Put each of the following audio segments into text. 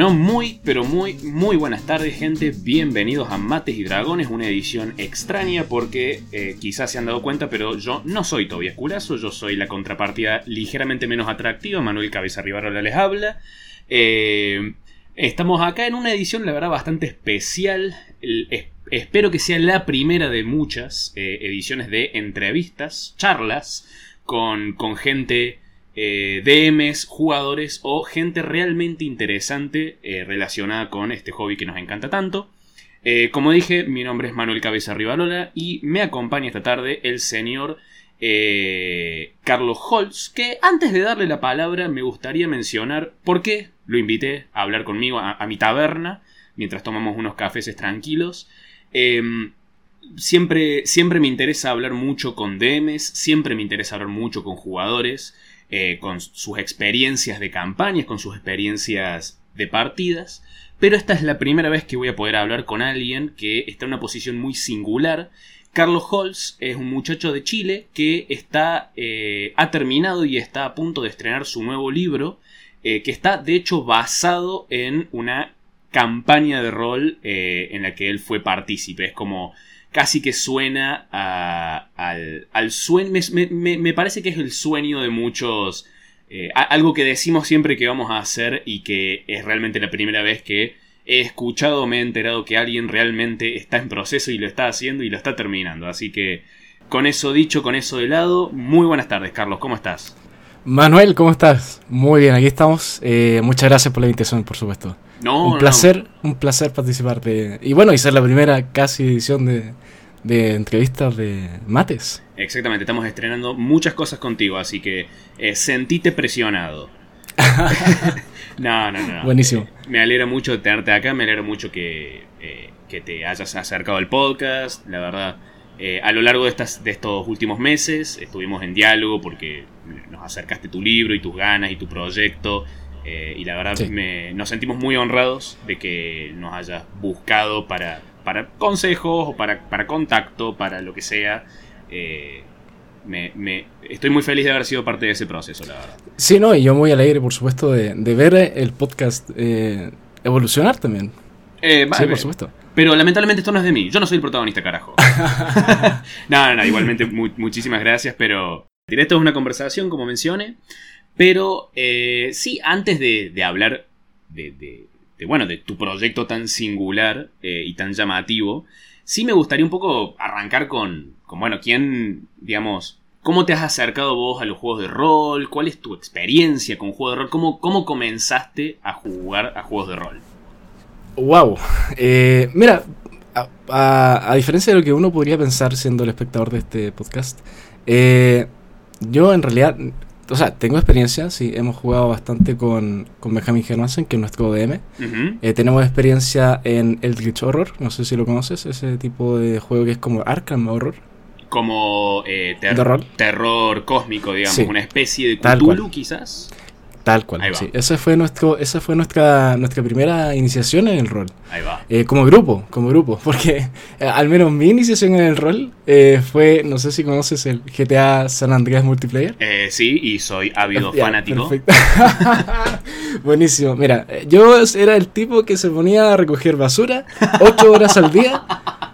Bueno, muy, pero muy, muy buenas tardes, gente. Bienvenidos a Mates y Dragones, una edición extraña porque eh, quizás se han dado cuenta, pero yo no soy Tobias Culazo, yo soy la contrapartida ligeramente menos atractiva. Manuel Cabeza Rivarola les habla. Eh, estamos acá en una edición, la verdad, bastante especial. espero que sea la primera de muchas eh, ediciones de entrevistas, charlas con, con gente eh, DMs, jugadores o gente realmente interesante eh, relacionada con este hobby que nos encanta tanto. Eh, como dije, mi nombre es Manuel Cabeza Rivalola y me acompaña esta tarde el señor Carlos Holtz, que antes de darle la palabra me gustaría mencionar por qué lo invité a hablar conmigo a, mi taberna mientras tomamos unos cafés tranquilos. Em, siempre, siempre me interesa hablar mucho con DMs, siempre me interesa hablar mucho con jugadores. Eh, con sus experiencias de campañas, con sus experiencias de partidas, pero esta es la primera vez que voy a poder hablar con alguien que está en una posición muy singular. Carlos Holz es un muchacho de Chile que está, eh, ha terminado y está a punto de estrenar su nuevo libro, eh, que está de hecho basado en una campaña de rol en la que él fue partícipe. Es como casi que suena al, al sueño. Me, parece que es el sueño de muchos. Eh, algo que decimos siempre que vamos a hacer y que es realmente la primera vez que he escuchado, me he enterado que alguien realmente está en proceso y lo está haciendo y lo está terminando. Así que con eso dicho, con eso de lado, muy buenas tardes, Carlos, ¿cómo estás? Manuel, ¿cómo estás? Muy bien, aquí estamos. Eh, muchas gracias por la invitación, por supuesto. No, un placer, un placer participar de... Y bueno, y ser la primera casi edición de, de entrevistas de mates. Exactamente, estamos estrenando muchas cosas contigo, así que eh, sentite presionado. no, no, no. Buenísimo. me alegra mucho tenerte acá, me alegra mucho que, eh, que te hayas acercado al podcast, la verdad. Eh, a lo largo de, estas, de estos últimos meses estuvimos en diálogo porque nos acercaste tu libro y tus ganas y tu proyecto. Y la verdad nos sentimos muy honrados de que nos hayas buscado para, para consejos o para, para contacto, para lo que sea. Eh, me, estoy muy feliz de haber sido parte de ese proceso, la verdad. Sí, no, y yo muy alegre, por supuesto, de, ver el podcast eh, evolucionar también. Eh, sí, por supuesto. Pero lamentablemente esto no es de mí. Yo no soy el protagonista, carajo. no, no, no, igualmente muchísimas gracias, pero... Esto es una conversación, como mencioné. Pero sí, antes de, hablar de, bueno, de tu proyecto tan singular eh, y tan llamativo, sí me gustaría un poco arrancar con, con, bueno, quién, digamos, cómo te has acercado vos a los juegos de rol, cuál es tu experiencia con juegos de rol, cómo, cómo comenzaste a jugar a juegos de rol. Wow, eh, mira, a, diferencia de lo que uno podría pensar siendo el espectador de este podcast, eh, yo en realidad o sea, tengo experiencia, sí, hemos jugado bastante con, con Benjamin Hermansen, que es nuestro DM. Eh, tenemos experiencia en el Glitch Horror, no sé si lo conoces, ese tipo de juego que es como Arkham Horror. Como eh, terror cósmico, digamos, una especie de Cthulhu quizás. Tal cual, sí. Esa fue, nuestro, esa fue nuestra, nuestra primera iniciación en el rol. Ahí va. Eh, como grupo, como grupo. Porque eh, al menos mi iniciación en el rol eh, fue, no sé si conoces el GTA San Andreas Multiplayer. sí, y soy ávido fanático. Perfecto. Buenísimo. Mira, yo era el tipo que se ponía a recoger basura ocho horas al día,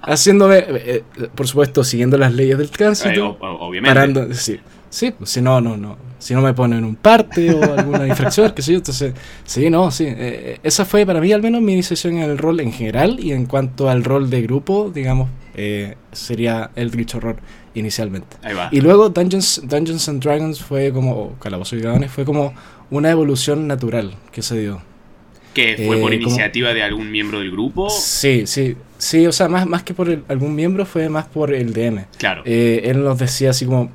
haciéndome, por supuesto, siguiendo las leyes del tránsito. obviamente. Parando, sí. Sí, pues, si no, no, no. Si no me ponen un parte o alguna infracción, qué sé yo. Entonces, sí, no, sí. Eh, eh, esa fue para mí al menos mi iniciación en el rol en general y en cuanto al rol de grupo, digamos, eh, sería el Glitch Horror inicialmente. Ahí va. Y luego Dungeons, Dungeons and Dragons fue como, o Calabozos y Dragones, fue como una evolución natural que se dio. ¿Que fue por iniciativa de algún miembro del grupo? Sí, sí. Sí, o sea, más, más que por algún miembro fue más por el DM. Claro. él nos decía así como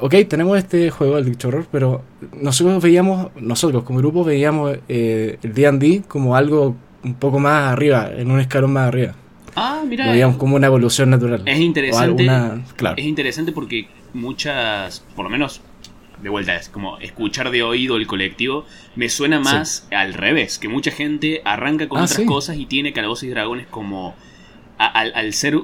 ok, tenemos este juego, el Dicho Horror, pero nosotros veíamos, nosotros como grupo veíamos eh, el D&D como algo un poco más arriba, en un escalón más arriba. Ah, mira. Lo veíamos como una evolución natural. Es interesante. claro. Es interesante porque muchas, por lo menos de vuelta, es como escuchar de oído el colectivo, me suena más al revés, que mucha gente arranca con ah, otras cosas y tiene calabozos y dragones como al, al, ser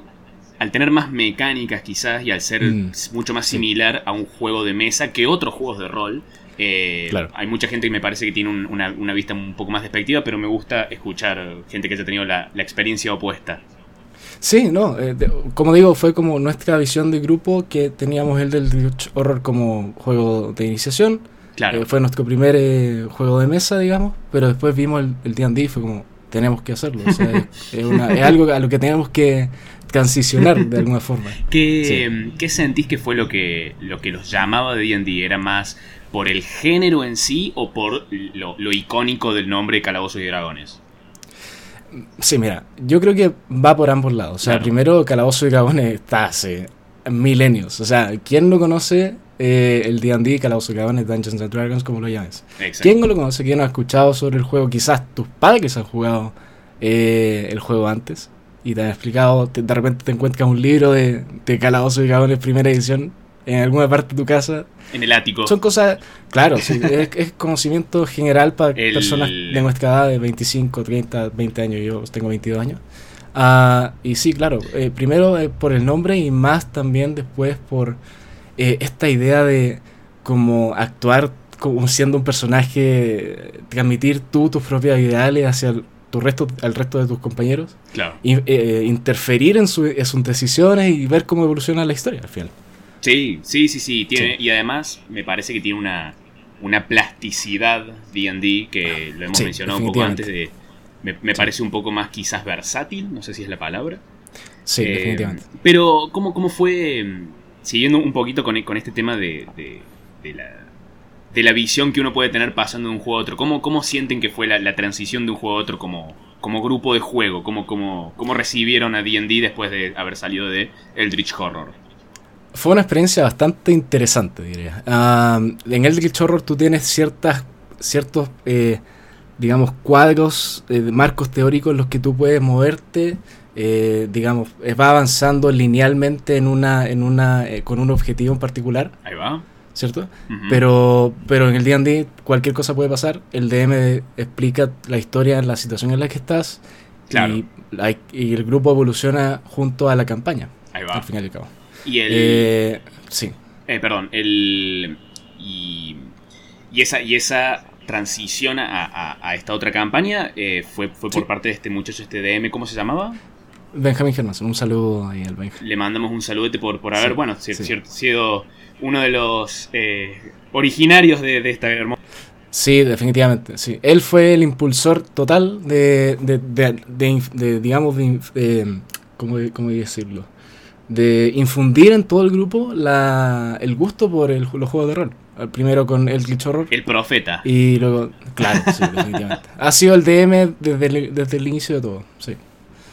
al tener más mecánicas quizás y al ser mm. mucho más similar a un juego de mesa que otros juegos de rol, Eh, Claro. Hay mucha gente que me parece que tiene un- una, una vista un poco más despectiva, pero me gusta escuchar gente que haya tenido la, la experiencia opuesta. Sí, no, eh, de- como digo, fue como nuestra visión de grupo que teníamos el del Dutch Horror como juego de iniciación. Claro. Eh, fue nuestro primer juego de mesa, digamos, pero después vimos el el D&D y fue como, tenemos que hacerlo. O sea, es, es una- es algo a lo que tenemos que transicionar de alguna forma. ¿Qué, Sí. em, ¿Qué sentís que fue lo que, lo que los llamaba de D&D? ¿Era más por el género en sí o por lo, lo icónico del nombre Calabozos y Dragones? Sí, mira, yo creo que va por ambos lados. O sea, Claro. primero, Calabozo y Dragones está hace milenios. O sea, ¿quién no conoce eh, el D&D, Calabozo y Dragones, Dungeons and Dragons, como lo llames? Exacto. ¿Quién no lo conoce? ¿Quién no ha escuchado sobre el juego? Quizás tus padres han jugado eh, el juego antes y te han explicado, te- de repente te encuentras un libro de, de Calabozo y Dragones primera edición en alguna parte de tu casa. En el ático. Son cosas, claro, sí, es, es conocimiento general para El- personas de nuestra edad, de 25, 30, 20 años, yo tengo 22 años. Ah, y sí, claro, eh, primero eh, por el nombre y más también después por eh, esta idea de como actuar como siendo un personaje, transmitir tú tus propios ideales hacia el, tu resto, al resto de tus compañeros, Claro. y, eh, interferir en, su- en sus decisiones y ver cómo evoluciona la historia al final. Sí, sí, sí, sí. Tiene, Sí. Y además me parece que tiene una, una plasticidad D&D que lo hemos Sí, mencionado un poco antes de... Me, me parece un poco más quizás versátil, no sé si es la palabra. Sí, Eh, definitivamente. Pero, ¿cómo, cómo fue, mm, siguiendo un poquito con, con este tema de, de- de la, de la visión que uno puede tener pasando de un juego a otro? ¿Cómo, cómo sienten que fue la, la transición de un juego a otro como, como grupo de juego? ¿Cómo, cómo, cómo recibieron a D&D después de haber salido de Eldritch Horror? Fue una experiencia bastante interesante, diría. Ah, en Eldritch Horror tú tienes ciertas, ciertos, eh, digamos, cuadros, eh, marcos teóricos en los que tú puedes moverte, eh, digamos, va avanzando linealmente en una, en una, con un objetivo en particular, Ahí va. ¿Cierto? Pero, pero en el D&D cualquier cosa puede pasar. El DM explica la historia, la situación en la que estás, Claro. y, la- y el grupo evoluciona junto a la campaña, Ahí va. al final y al cabo. Y el... Eh, sí. Eh, perdón, el. Y, y esa, y esa transición a, a- a esta otra campaña eh, fue, fue por Sí. parte de este muchacho, este DM, ¿cómo se llamaba? Benjamin Germanson, un saludo ahí al Benjamin. Le mandamos un saludete por, por haber, Sí, bueno, sí. sido uno de los eh, originarios de, de esta hermosa. Sí, definitivamente, sí. Él fue el impulsor total de, de, de, de digamos, ¿cómo, cómo decirlo? De infundir en todo el grupo la, el gusto por el, los juegos de rol. Primero con el Glitch Horror El profeta. y luego, claro, sí, definitivamente. Ha sido el DM desde el, desde el inicio de todo, sí.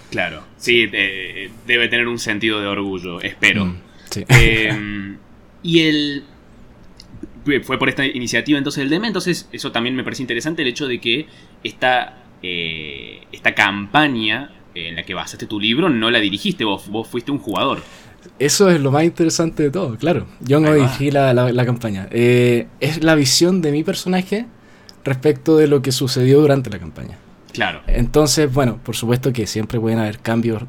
Claro. Sí, eh, debe tener un sentido de orgullo, espero. Mm, sí. Eh, y el. Fue por esta iniciativa entonces el DM, entonces eso también me parece interesante el hecho de que esta, eh, esta campaña en la que basaste tu libro no la dirigiste vos, vos fuiste un jugador. Eso es lo más interesante de todo, claro. Yo no dirigí la, la- la campaña. Eh, es la visión de mi personaje respecto de lo que sucedió durante la campaña. Claro, Entonces, bueno, por supuesto que siempre pueden haber cambios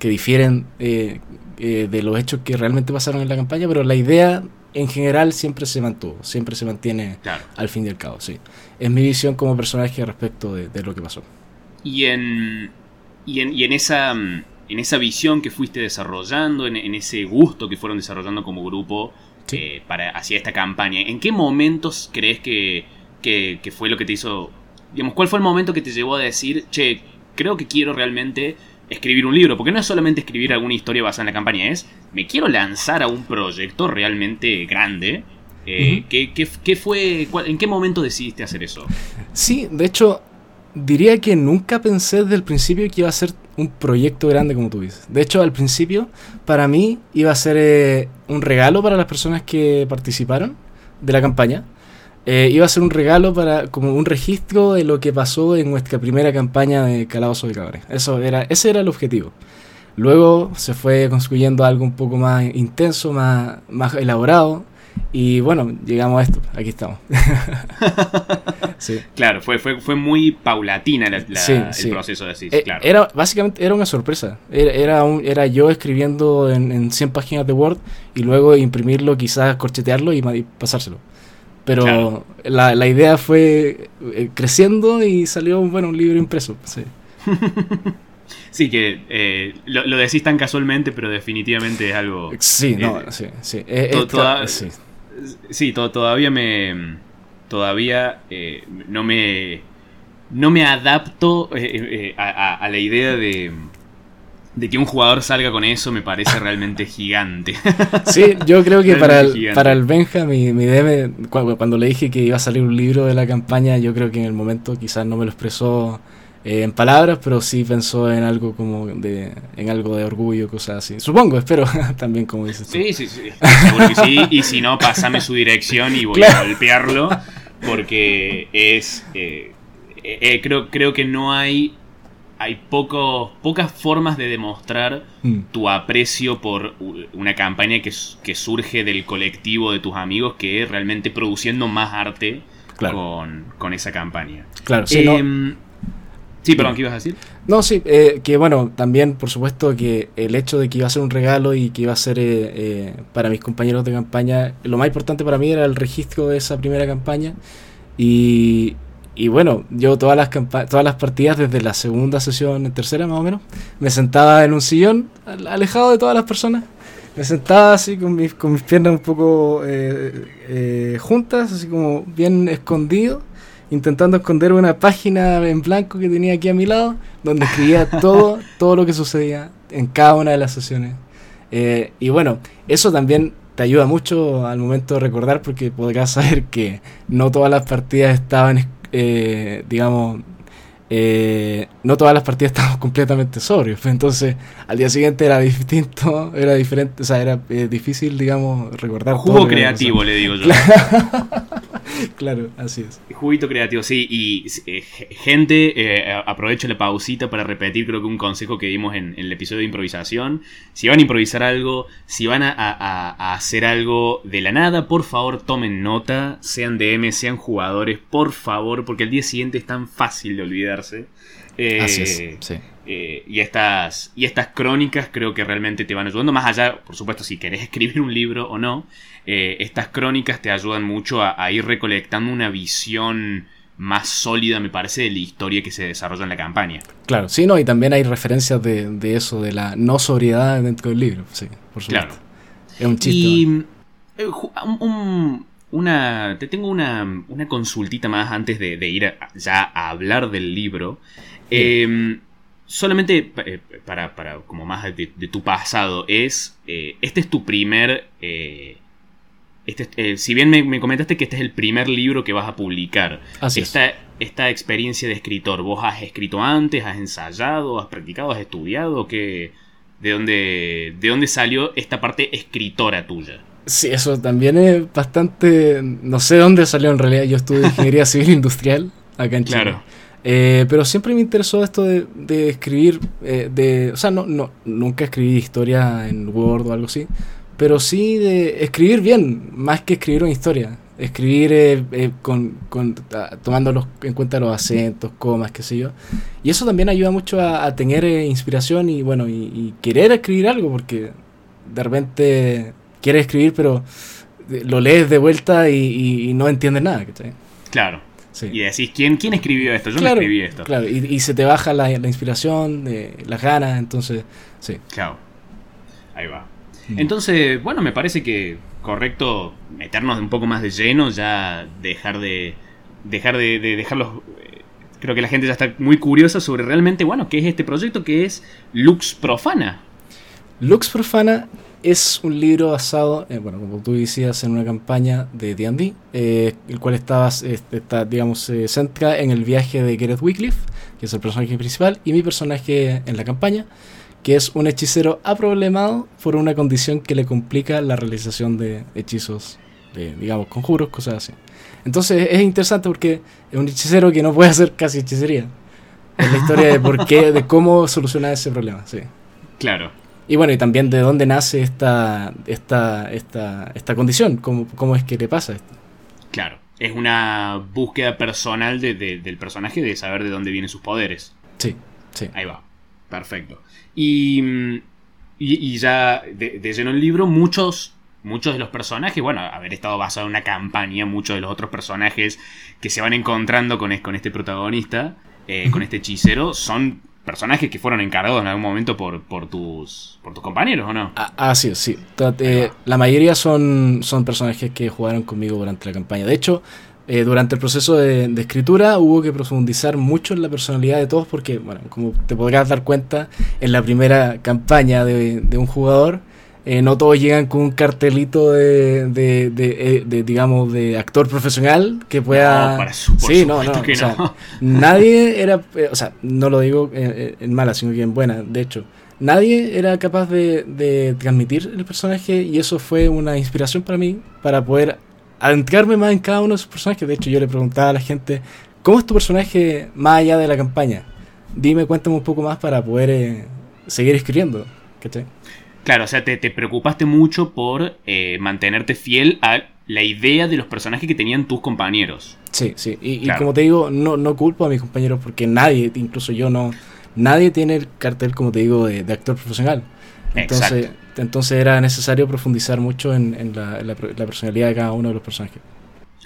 que difieren eh, eh, de los hechos que realmente pasaron en la campaña, pero la idea en general siempre se mantuvo, siempre se mantiene claro. al fin y al cabo, sí. Es mi visión como personaje respecto de, de lo que pasó. Y en, y en, y en esa, mm, en esa visión que fuiste desarrollando, en, en ese gusto que fueron desarrollando como grupo Sí. eh, para, hacia esta campaña, ¿en qué momentos crees que, que, que fue lo que te hizo, digamos, cuál fue el momento que te llevó a decir, che, creo que quiero realmente escribir un libro? Porque no es solamente escribir alguna historia basada en la campaña, es, me quiero lanzar a un proyecto realmente grande. Eh. ¿qué, qué- qué fue, cuál- ¿En qué momento decidiste hacer eso? Sí, de hecho, diría que nunca pensé desde el principio que iba a ser un proyecto grande como tú dices. De hecho, al principio, para mí, iba a ser eh, un regalo para las personas que participaron de la campaña. Eh, iba a ser un regalo para como un registro de lo que pasó en nuestra primera campaña de Calabozo de Cabres. Eso era, ese era el objetivo. Luego se fue construyendo algo un poco más intenso, más, más elaborado. Y bueno, llegamos a esto. Aquí estamos. sí. Claro, fue, fue, fue muy paulatina la- la- Sí, el sí. proceso de así, Eh, claro. Era, básicamente era una sorpresa. Era, era, un- era yo escribiendo en, en 100 páginas de Word y luego imprimirlo, quizás corchetearlo y, y pasárselo. Pero la, la, idea fue eh, creciendo y salió bueno, un libro impreso. Sí, sí que eh, lo, lo, decís tan casualmente, pero definitivamente es algo... Sí, no, sí, sí. sí. sí todavía me... Todavía no me... No me adapto a, a la idea de de que un jugador salga con eso me parece realmente gigante. Sí, yo creo que para el, para el Benja, mi, mi DM, cuando, le dije que iba a salir un libro de la campaña, yo creo que en el momento quizás no me lo expresó eh, en palabras, pero sí pensó en algo como de, en algo de orgullo, cosas así. Supongo, espero también como dices. Sí, sí, sí. sí, y si no, pásame su dirección y voy a golpearlo, porque es... Eh, eh, creo, creo que no hay hay poco, pocas formas de demostrar mm. tu aprecio por una campaña que, que, surge del colectivo de tus amigos que realmente produciendo más arte con, esa campaña. Claro, sí. Em, sí, perdón, ¿qué ibas a decir? No, sí, eh, que bueno, también por supuesto que el hecho de que iba a ser un regalo y que iba a ser eh, eh, para mis compañeros de campaña, lo más importante para mí era el registro de esa primera campaña y, y bueno, yo todas las, todas las partidas, desde la segunda sesión, en tercera más o menos, me sentaba en un sillón, alejado de todas las personas. Me sentaba así con mis, con mis piernas un poco eh, eh, juntas, así como bien escondido, intentando esconder una página en blanco que tenía aquí a mi lado, donde escribía todo, todo lo que sucedía en cada una de las sesiones. Eh, y bueno, eso también te ayuda mucho al momento de recordar porque podrás saber que no todas las partidas estaban eh, digamos, eh, no todas las partidas estaban completamente sobrios. Entonces, al día siguiente era distinto, era diferente, o sea, era eh, difícil, digamos, recordar. Jugo creativo, le digo yo. claro, así es. Juguito creativo, sí. Y eh, gente, eh, aprovecho la pausita para repetir, creo que un consejo que dimos en, el episodio de improvisación. Si van a improvisar algo, si van a, hacer algo de la nada, por favor tomen nota, sean DM, sean jugadores, por favor, porque el día siguiente es tan fácil de olvidarse. Eh, así es, sí. y, estas, y estas crónicas creo que realmente te van ayudando, más allá, por supuesto, si querés escribir un libro o no, eh, estas crónicas te ayudan mucho a, ir recolectando una visión más sólida, me parece, de la historia que se desarrolla en la campaña. Claro, sí, no, y también hay referencias de, eso, de la no sobriedad dentro del libro, sí, por supuesto. Claro. Es un chiste. Y eh, una, te tengo una, una consultita más antes de, ir ya a hablar del libro. Em, solamente eh, para, para, como más de, tu pasado, es, este es tu primer este, eh, si bien me, comentaste que este es el primer libro que vas a publicar, esta, esta experiencia de escritor, ¿vos has escrito antes, has ensayado, has practicado, has estudiado? ¿Qué, de, dónde, ¿De dónde salió esta parte escritora tuya? Sí, eso también es bastante... No sé dónde salió en realidad, yo estudié ingeniería civil industrial acá en Chile. Claro. Eh, pero siempre me interesó esto de, de escribir, eh, de, o sea, no, no, nunca escribí historia en Word o algo así, pero sí de escribir bien, más que escribir una historia. Escribir eh, eh, con, tomando en cuenta los acentos, comas, qué sé yo. Y eso también ayuda mucho a, tener eh, inspiración y bueno, y, querer escribir algo, porque de repente quieres escribir, pero lo lees de vuelta y, no entiendes nada. Claro. Y decís, ¿quién, ¿quién escribió esto? Yo no escribí esto. Claro, y, se te baja la, la inspiración, las ganas, entonces, sí. Claro. Ahí va. Mm. Entonces, bueno, me parece que correcto meternos un poco más de lleno, ya dejar de. dejar de, dejarlos. Eh, creo que la gente ya está muy curiosa sobre realmente, bueno, qué es este proyecto que es Lux Profana. Lux Profana es un libro basado, bueno, como tú decías, en una campaña de D&D, eh, el cual estaba, está, digamos, se centra en el viaje de Gareth Wycliffe, que es el personaje principal, y mi personaje en la campaña, que es un hechicero aproblemado por una condición que le complica la realización de hechizos, de, digamos, conjuros, cosas así. Entonces es interesante porque es un hechicero que no puede hacer casi hechicería. Es la historia de por qué, de cómo solucionar ese problema, sí. Claro. Y bueno, y también de dónde nace esta, esta, esta, esta condición, cómo, cómo es que le pasa esto. Claro, es una búsqueda personal del personaje de saber de dónde vienen sus poderes. Sí, sí. Ahí va, perfecto. Y, y, ya de, lleno el libro, muchos, muchos de los personajes, bueno, haber estado basado en una campaña, muchos de los otros personajes que se van encontrando con, con este protagonista, eh, con este hechicero, son personajes que fueron encargados en algún momento por, por, tus, por tus compañeros, ¿o no? Ah, ah sí, sí. Eh, la mayoría son, son personajes que jugaron conmigo durante la campaña. De hecho, eh, durante el proceso de, escritura hubo que profundizar mucho en la personalidad de todos porque, bueno, como te podrás dar cuenta, en la primera campaña de, de un jugador eh, no todos llegan con un cartelito de, de, de, digamos, de actor profesional que pueda... No, para sí, no, no, que no. nadie era, eh, o sea, no lo digo en, mala, sino que en buena, de hecho. Nadie era capaz de, transmitir el personaje y eso fue una inspiración para mí para poder adentrarme más en cada uno de esos personajes. De hecho, yo le preguntaba a la gente, ¿cómo es tu personaje más allá de la campaña? Dime, cuéntame un poco más para poder eh, seguir escribiendo. ¿Cachai? Claro, o sea, te, preocupaste mucho por eh, mantenerte fiel a la idea de los personajes que tenían tus compañeros. Sí, sí. Y, como te digo, no, no culpo a mis compañeros porque nadie, incluso yo no, nadie tiene el cartel, como te digo, de, actor profesional. Entonces, entonces era necesario profundizar mucho en, la, personalidad de cada uno de los personajes.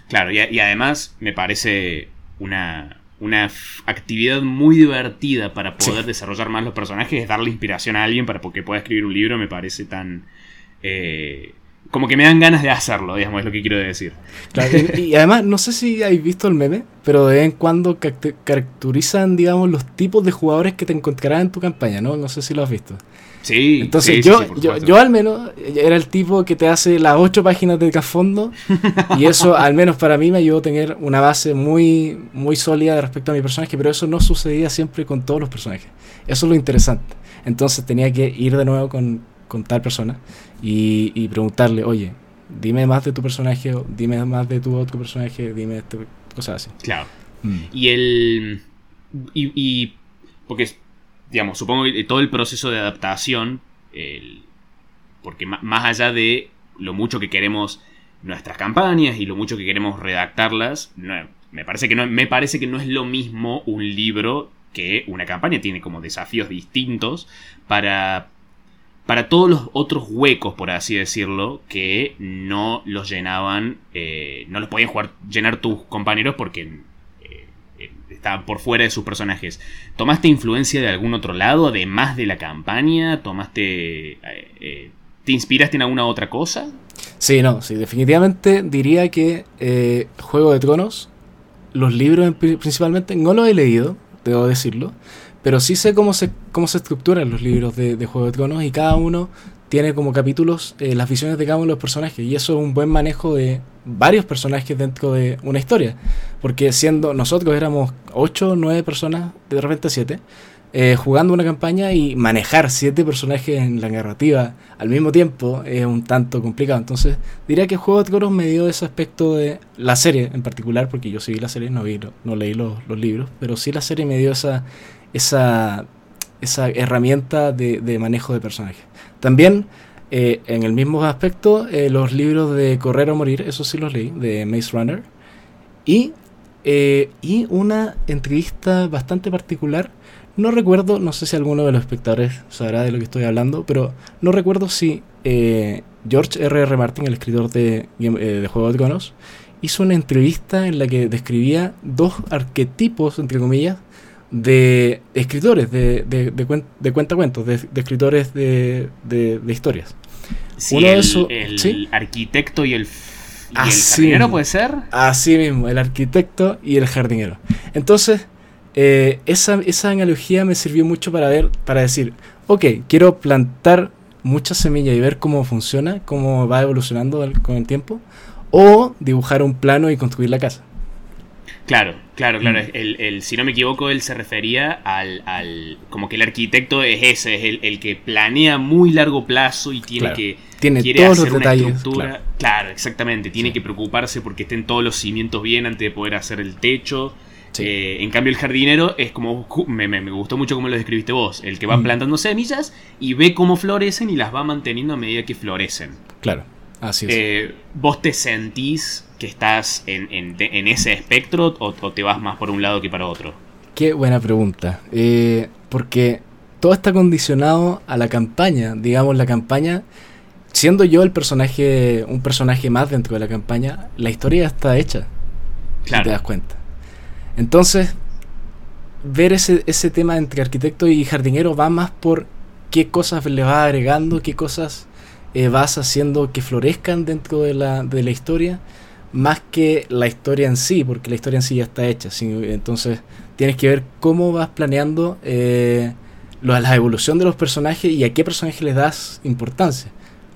Claro, y, y además me parece una, una actividad muy divertida para poder desarrollar más los personajes es darle inspiración a alguien para que pueda escribir un libro, me parece tan... Eh, como que me dan ganas de hacerlo, digamos, es lo que quiero decir. y, además, no sé si habéis visto el meme, pero de vez en cuando caracterizan, digamos, los tipos de jugadores que te encontrarás en tu campaña, ¿no? No sé si lo has visto. Sí. Entonces yo, yo, yo, al menos era el tipo que te hace las ocho páginas de cafondo y eso al menos para mí me ayudó a tener una base muy, muy sólida respecto a mi personaje, pero eso no sucedía siempre con todos los personajes. Eso es lo interesante. Entonces tenía que ir de nuevo con, con tal persona y, y, preguntarle, oye, dime más de tu personaje, dime más de tu otro personaje, dime este, cosas así. Claro. Mm. Y el... Y, y porque digamos, supongo que todo el proceso de adaptación, porque más allá de lo mucho que queremos nuestras campañas y lo mucho que queremos redactarlas, me, parece que no, me parece que no es lo mismo un libro que una campaña. Tiene como desafíos distintos para, para todos los otros huecos, por así decirlo, que no los llenaban, eh, no los podían jugar, llenar tus compañeros porque estaban por fuera de sus personajes. ¿Tomaste influencia de algún otro lado, además de la campaña? ¿Tomaste... Eh, eh, ¿Te inspiraste en alguna otra cosa? Sí, no, sí, definitivamente diría que eh, Juego de Tronos, los libros principalmente, no los he leído, debo decirlo, pero sí sé cómo se, cómo se estructuran los libros de Juego de Tronos y cada uno tiene como capítulos eh, las visiones de cada uno de los personajes y eso es un buen manejo de varios personajes dentro de una historia. Porque siendo nosotros éramos 8 o 9 personas, de repente 7, eh, jugando una campaña y manejar 7 personajes en la narrativa al mismo tiempo es un tanto complicado. Entonces diría que Juego de Tronos me dio ese aspecto de la serie en particular, porque yo sí vi la serie, no, vi, no leí los, los libros, pero sí la serie me dio esa, esa, esa herramienta de, de manejo de personajes. También, eh, en el mismo aspecto, eh, los libros de Correr o Morir, eso sí los leí, de Maze Runner. Y, eh, y una entrevista bastante particular. No recuerdo, no sé si alguno de los espectadores sabrá de lo que estoy hablando, pero no recuerdo si George R.R. R. Martin, el escritor de, de Juego de Tronos, hizo una entrevista en la que describía dos arquetipos, entre comillas, de escritores de, de, de, de cuentacuentos, de, escritores de, historias. Uno el, el arquitecto y el, jardinero, ¿puede ser? Así mismo, el arquitecto y el jardinero. Entonces, eh, esa, esa analogía me sirvió mucho para ver, para decir, ok, quiero plantar muchas semillas y ver cómo funciona, cómo va evolucionando con el tiempo, o dibujar un plano y construir la casa. Claro, claro, claro. Mm. El, si no me equivoco, él se refería al, al como que el arquitecto es ese, es el, el que planea muy largo plazo y tiene que tiene quiere todos hacer los una estructura. Claro. exactamente. Tiene que preocuparse porque estén todos los cimientos bien antes de poder hacer el techo. Eh, en cambio, el jardinero es como. Me, me, gustó mucho como lo describiste vos. El que va mm. plantando semillas y ve cómo florecen y las va manteniendo a medida que florecen. Claro, así es. Eh, ¿Vos te sentís que estás en, ese espectro o, te vas más por un lado que para otro? Qué buena pregunta. Eh, porque todo está condicionado a la campaña. Digamos, la campaña siendo yo el personaje, un personaje más dentro de la campaña, la historia está hecha. Claro. Si te das cuenta. Entonces, ver ese, ese tema entre arquitecto y jardinero va más por qué cosas le vas agregando, qué cosas eh, vas haciendo que florezcan dentro de la, de la historia, más que la historia en sí, porque la historia en sí ya está hecha. Entonces, tienes que ver cómo vas planeando eh, la evolución de los personajes y a qué personaje les das importancia.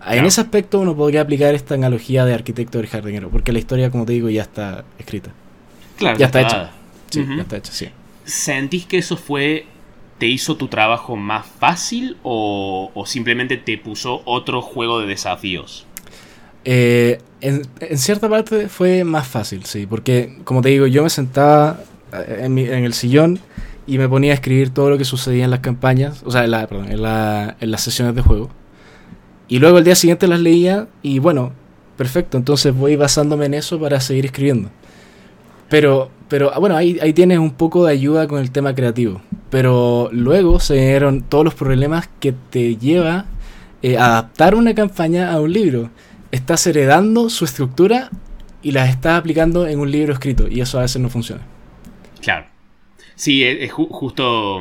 En ese aspecto uno podría aplicar esta analogía de arquitecto del jardinero, porque la historia, como te digo, ya está escrita. Claro. Ya está, hecha. Sí, ya está hecha, sí. ¿Sentís que eso fue te hizo tu trabajo más fácil o, simplemente te puso otro juego de desafíos? Eh, en, cierta parte fue más fácil, sí, porque como te digo, yo me sentaba eh, en, el sillón y me ponía a escribir todo lo que sucedía en las campañas, o sea, en, la, perdón, en, la, en las sesiones de juego. Y luego el día siguiente las leía y bueno, perfecto, entonces voy basándome en eso para seguir escribiendo. Pero, pero ah, bueno, ahí, ahí tienes un poco de ayuda con el tema creativo. Pero luego se dieron todos los problemas que te lleva eh, adaptar una campaña a un libro. Estás heredando su estructura y la estás aplicando en un libro escrito. Y eso a veces no funciona. Claro. Sí, es, justo...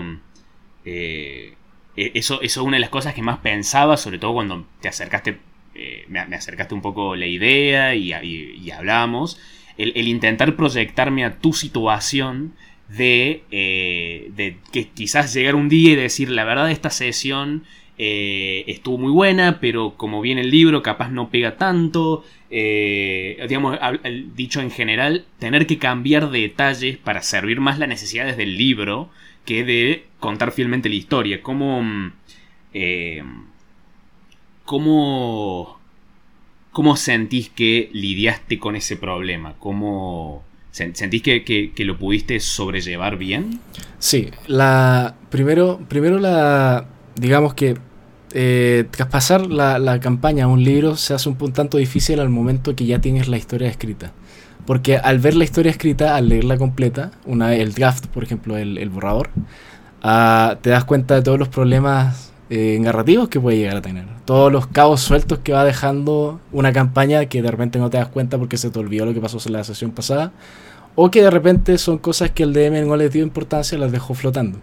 Eh, e, eso, eso es una de las cosas que más pensaba, sobre todo cuando te acercaste, eh, me, acercaste un poco la idea y, y hablamos el, intentar proyectarme a tu situación de, eh, de, que quizás llegar un día y decir, la verdad, esta sesión eh, estuvo muy buena, pero como viene el libro, capaz no pega tanto. Eh, digamos, dicho en general, tener que cambiar detalles para servir más las necesidades del libro que de contar fielmente la historia. Como... Mm, ¿Cómo ¿Cómo sentís que lidiaste con ese problema? ¿Cómo sentís que, lo pudiste sobrellevar bien? Sí, la primero, primero la digamos que eh, traspasar la, la, campaña a un libro se hace un tanto difícil al momento que ya tienes la historia escrita. Porque al ver la historia escrita, al leerla completa, una, el draft, por ejemplo, el, borrador, ah, te das cuenta de todos los problemas eh, narrativos que puede llegar a tener. Todos los cabos sueltos que va dejando una campaña que de repente no te das cuenta porque se te olvidó lo que pasó en la sesión pasada. O que de repente son cosas que el DM no le dio importancia y las dejó flotando.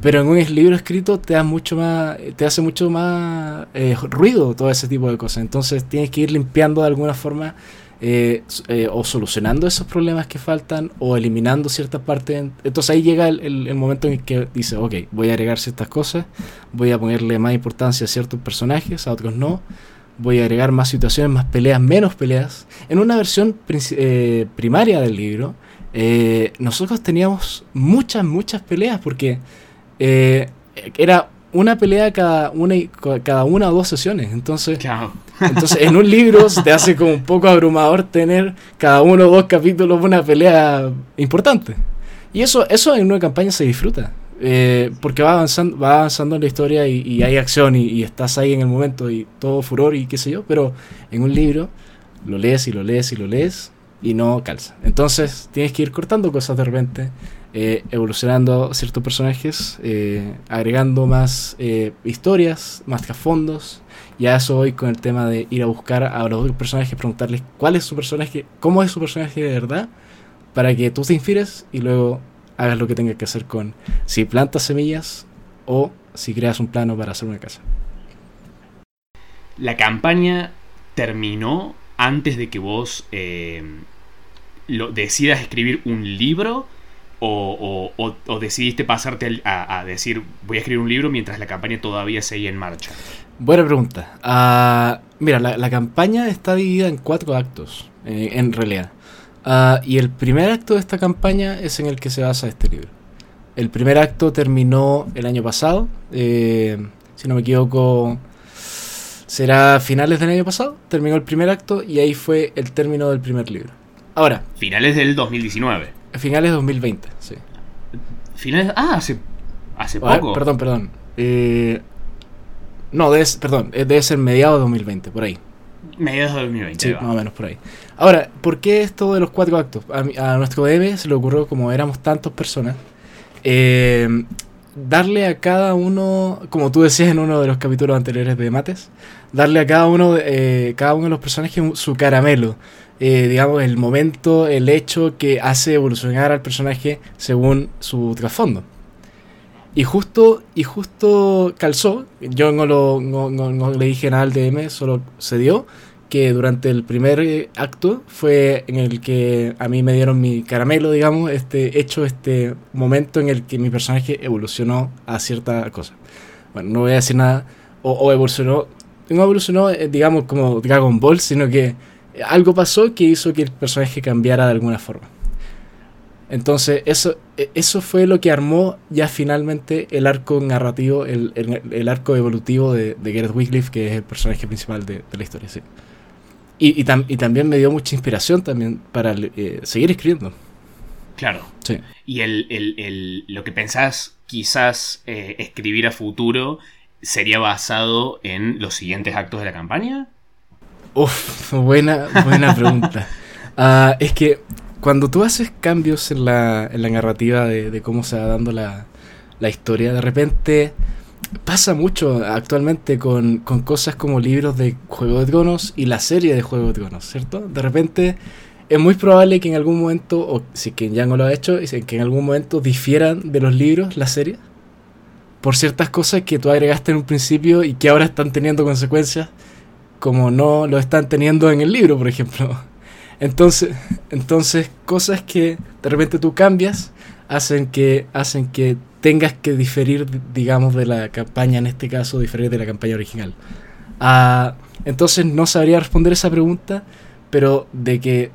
Pero en un libro escrito te, da mucho más, te hace mucho más eh, ruido todo ese tipo de cosas. Entonces tienes que ir limpiando de alguna forma eh, eh, o solucionando esos problemas que faltan o eliminando ciertas partes. Entonces ahí llega el, momento en que dice, ok, voy a agregar ciertas cosas, voy a ponerle más importancia a ciertos personajes, a otros no, voy a agregar más situaciones, más peleas, menos peleas. En una versión eh, primaria del libro, nosotros teníamos muchas, muchas peleas porque era una pelea cada una, cada una o dos sesiones. Entonces, entonces en un libro se te hace como un poco abrumador tener cada uno o dos capítulos una pelea importante. Y eso, eso en una campaña se disfruta. Eh, porque va avanzando, va avanzando en la historia y, hay acción y, y, estás ahí en el momento y todo furor y qué sé yo, pero en un libro lo lees y lo lees y lo lees y no calza. Entonces tienes que ir cortando cosas de repente, eh, evolucionando ciertos personajes, eh, agregando más eh, historias, más trasfondos. Y a eso voy con el tema de ir a buscar a los otros personajes, preguntarles cuál es su personaje, cómo es su personaje de verdad, para que tú te inspires y luego hagas lo que tengas que hacer con si plantas semillas o si creas un plano para hacer una casa. La campaña terminó antes de que vos lo, decidas escribir un libro o, decidiste pasarte a, decir voy a escribir un libro mientras la campaña todavía seguía en marcha? Buena pregunta. Ah, mira, la, campaña está dividida en cuatro actos, eh, en realidad. Ah, y el primer acto de esta campaña es en el que se basa este libro. El primer acto terminó el año pasado, eh, si no me equivoco, será finales del año pasado, terminó el primer acto y ahí fue el término del primer libro. Ahora. Finales del 2019. Finales de 2020, sí. Finales. Ah, hace. Hace poco. perdón, perdón. Eh, no, debe, perdón, eh, debe ser mediados de 2020, por ahí. Mediados de 2020. Sí, más o menos por ahí. Ahora, ¿por qué esto de los cuatro actos? A, nuestro DM se le ocurrió, como éramos tantas personas, eh, darle a cada uno, como tú decías en uno de los capítulos anteriores de Mates, darle a cada uno, eh, cada uno de los personajes su caramelo. Eh, digamos, el momento, el hecho que hace evolucionar al personaje según su trasfondo. Y justo, y justo calzó, yo no, lo, no, no le dije nada al DM, solo se dio, que durante el primer eh, acto fue en el que a mí me dieron mi caramelo, digamos, este hecho, este momento en el que mi personaje evolucionó a cierta cosa. Bueno, no voy a decir nada, o, evolucionó, no evolucionó, eh, digamos, como Dragon Ball, sino que algo pasó que hizo que el personaje cambiara de alguna forma. Entonces, eso, e, eso fue lo que armó ya finalmente el arco narrativo, el, el, arco evolutivo de, de Gareth Wycliffe, que es el personaje principal de, de la historia, sí. Y, y, también me dio mucha inspiración también para eh, seguir escribiendo. Claro. Sí. Y el, el, lo que pensás quizás eh, escribir a futuro sería basado en los siguientes actos de la campaña? Uf, buena, buena pregunta. Ah, es que cuando tú haces cambios en la, en la narrativa de, de, cómo se va dando la, la historia, de repente pasa mucho actualmente con, cosas como libros de Juego de Tronos y la serie de Juego de Tronos, ¿cierto? De repente es muy probable que en algún momento, o si quien ya no lo ha hecho, que en algún momento difieran de los libros la serie por ciertas cosas que tú agregaste en un principio y que ahora están teniendo consecuencias como no lo están teniendo en el libro, por ejemplo. Entonces, entonces cosas que de repente tú cambias hacen que hacen que tengas que diferir, digamos, de la campaña, en este caso, diferir de la campaña original. Ah, entonces no sabría responder esa pregunta, pero de que...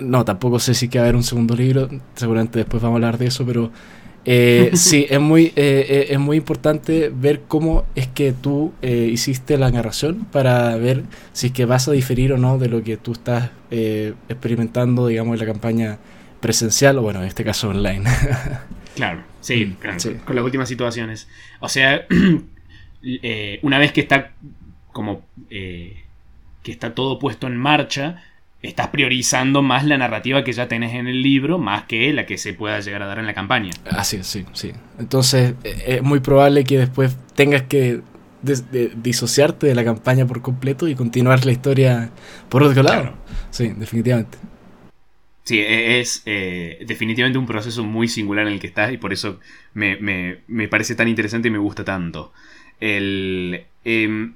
No, tampoco sé si que va a haber un segundo libro, seguramente después vamos a hablar de eso, pero eh, sí, es muy, eh, eh, es muy importante ver cómo es que tú hiciste la narración para ver si es que vas a diferir o no de lo que tú estás experimentando, digamos, en la campaña presencial o, bueno, en este caso online. Claro, mm, sí, con las últimas situaciones. O sea, eh, una vez que está como eh, que está todo puesto en marcha, estás priorizando más la narrativa que ya tenés en el libro, más que la que se pueda llegar a dar en la campaña. Así es, sí, sí. Entonces eh, es muy probable que después tengas que disociarte de la campaña por completo y continuar la historia por otro lado. Sí, definitivamente. Sí, e, es eh, definitivamente un proceso muy singular en el que estás y por eso me, parece tan interesante y me gusta tanto. El, em,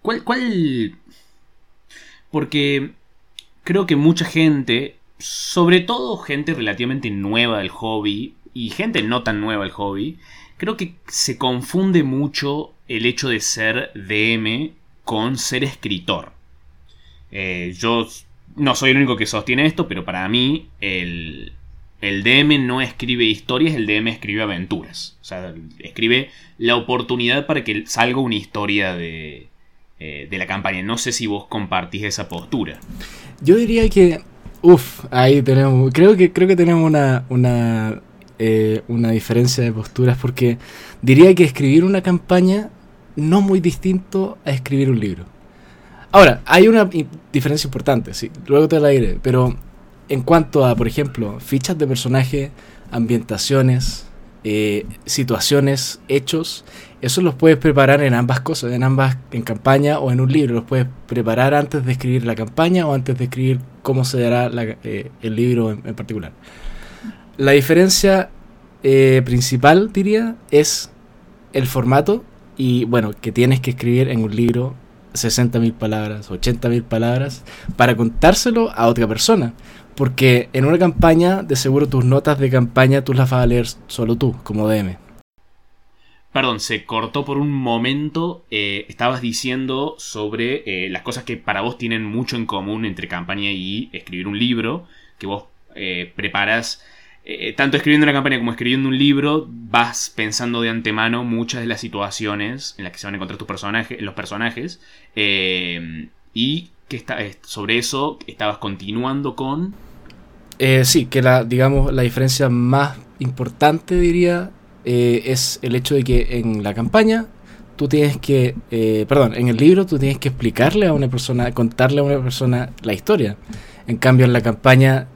¿cuál, ¿Cuál...? Porque creo que mucha gente, sobre todo gente relativamente nueva del hobby y gente no tan nueva del hobby, creo que se confunde mucho el hecho de ser DM con ser escritor. Eh, yo no soy el único que sostiene esto, pero para mí el, el DM no escribe historias, el DM escribe aventuras. O sea, escribe la oportunidad para que salga una historia de, eh, de la campaña. No sé si vos compartís esa postura. Yo diría que, uff, ahí tenemos, creo que, creo que tenemos una, una, eh, una diferencia de posturas porque diría que escribir una campaña no muy distinto a escribir un libro. Ahora, hay una diferencia importante, sí, luego te la diré, pero en cuanto a, por ejemplo, fichas de personaje, ambientaciones, eh, situaciones, hechos, eso los puedes preparar en ambas cosas, en ambas, en campaña o en un libro. Los puedes preparar antes de escribir la campaña o antes de escribir cómo se dará eh, el libro en, particular. La diferencia eh, principal, diría, es el formato y, bueno, que tienes que escribir en un libro 60.000 palabras, 80.000 palabras, para contárselo a otra persona. Porque en una campaña, de seguro tus notas de campaña tú las vas a leer solo tú, como DM. Perdón, se cortó por un momento. Eh, estabas diciendo sobre eh, las cosas que para vos tienen mucho en común entre campaña y escribir un libro, que vos eh, preparas eh, tanto escribiendo una campaña como escribiendo un libro, vas pensando de antemano muchas de las situaciones en las que se van a encontrar tus personajes, los personajes. Eh, y que está, sobre eso estabas continuando con. Eh, sí, que la, digamos, la diferencia más importante, diría, es el hecho de que en la campaña tú tienes que, perdón, en el libro tú tienes que explicarle a una persona, contarle a una persona la historia. En cambio, en la campaña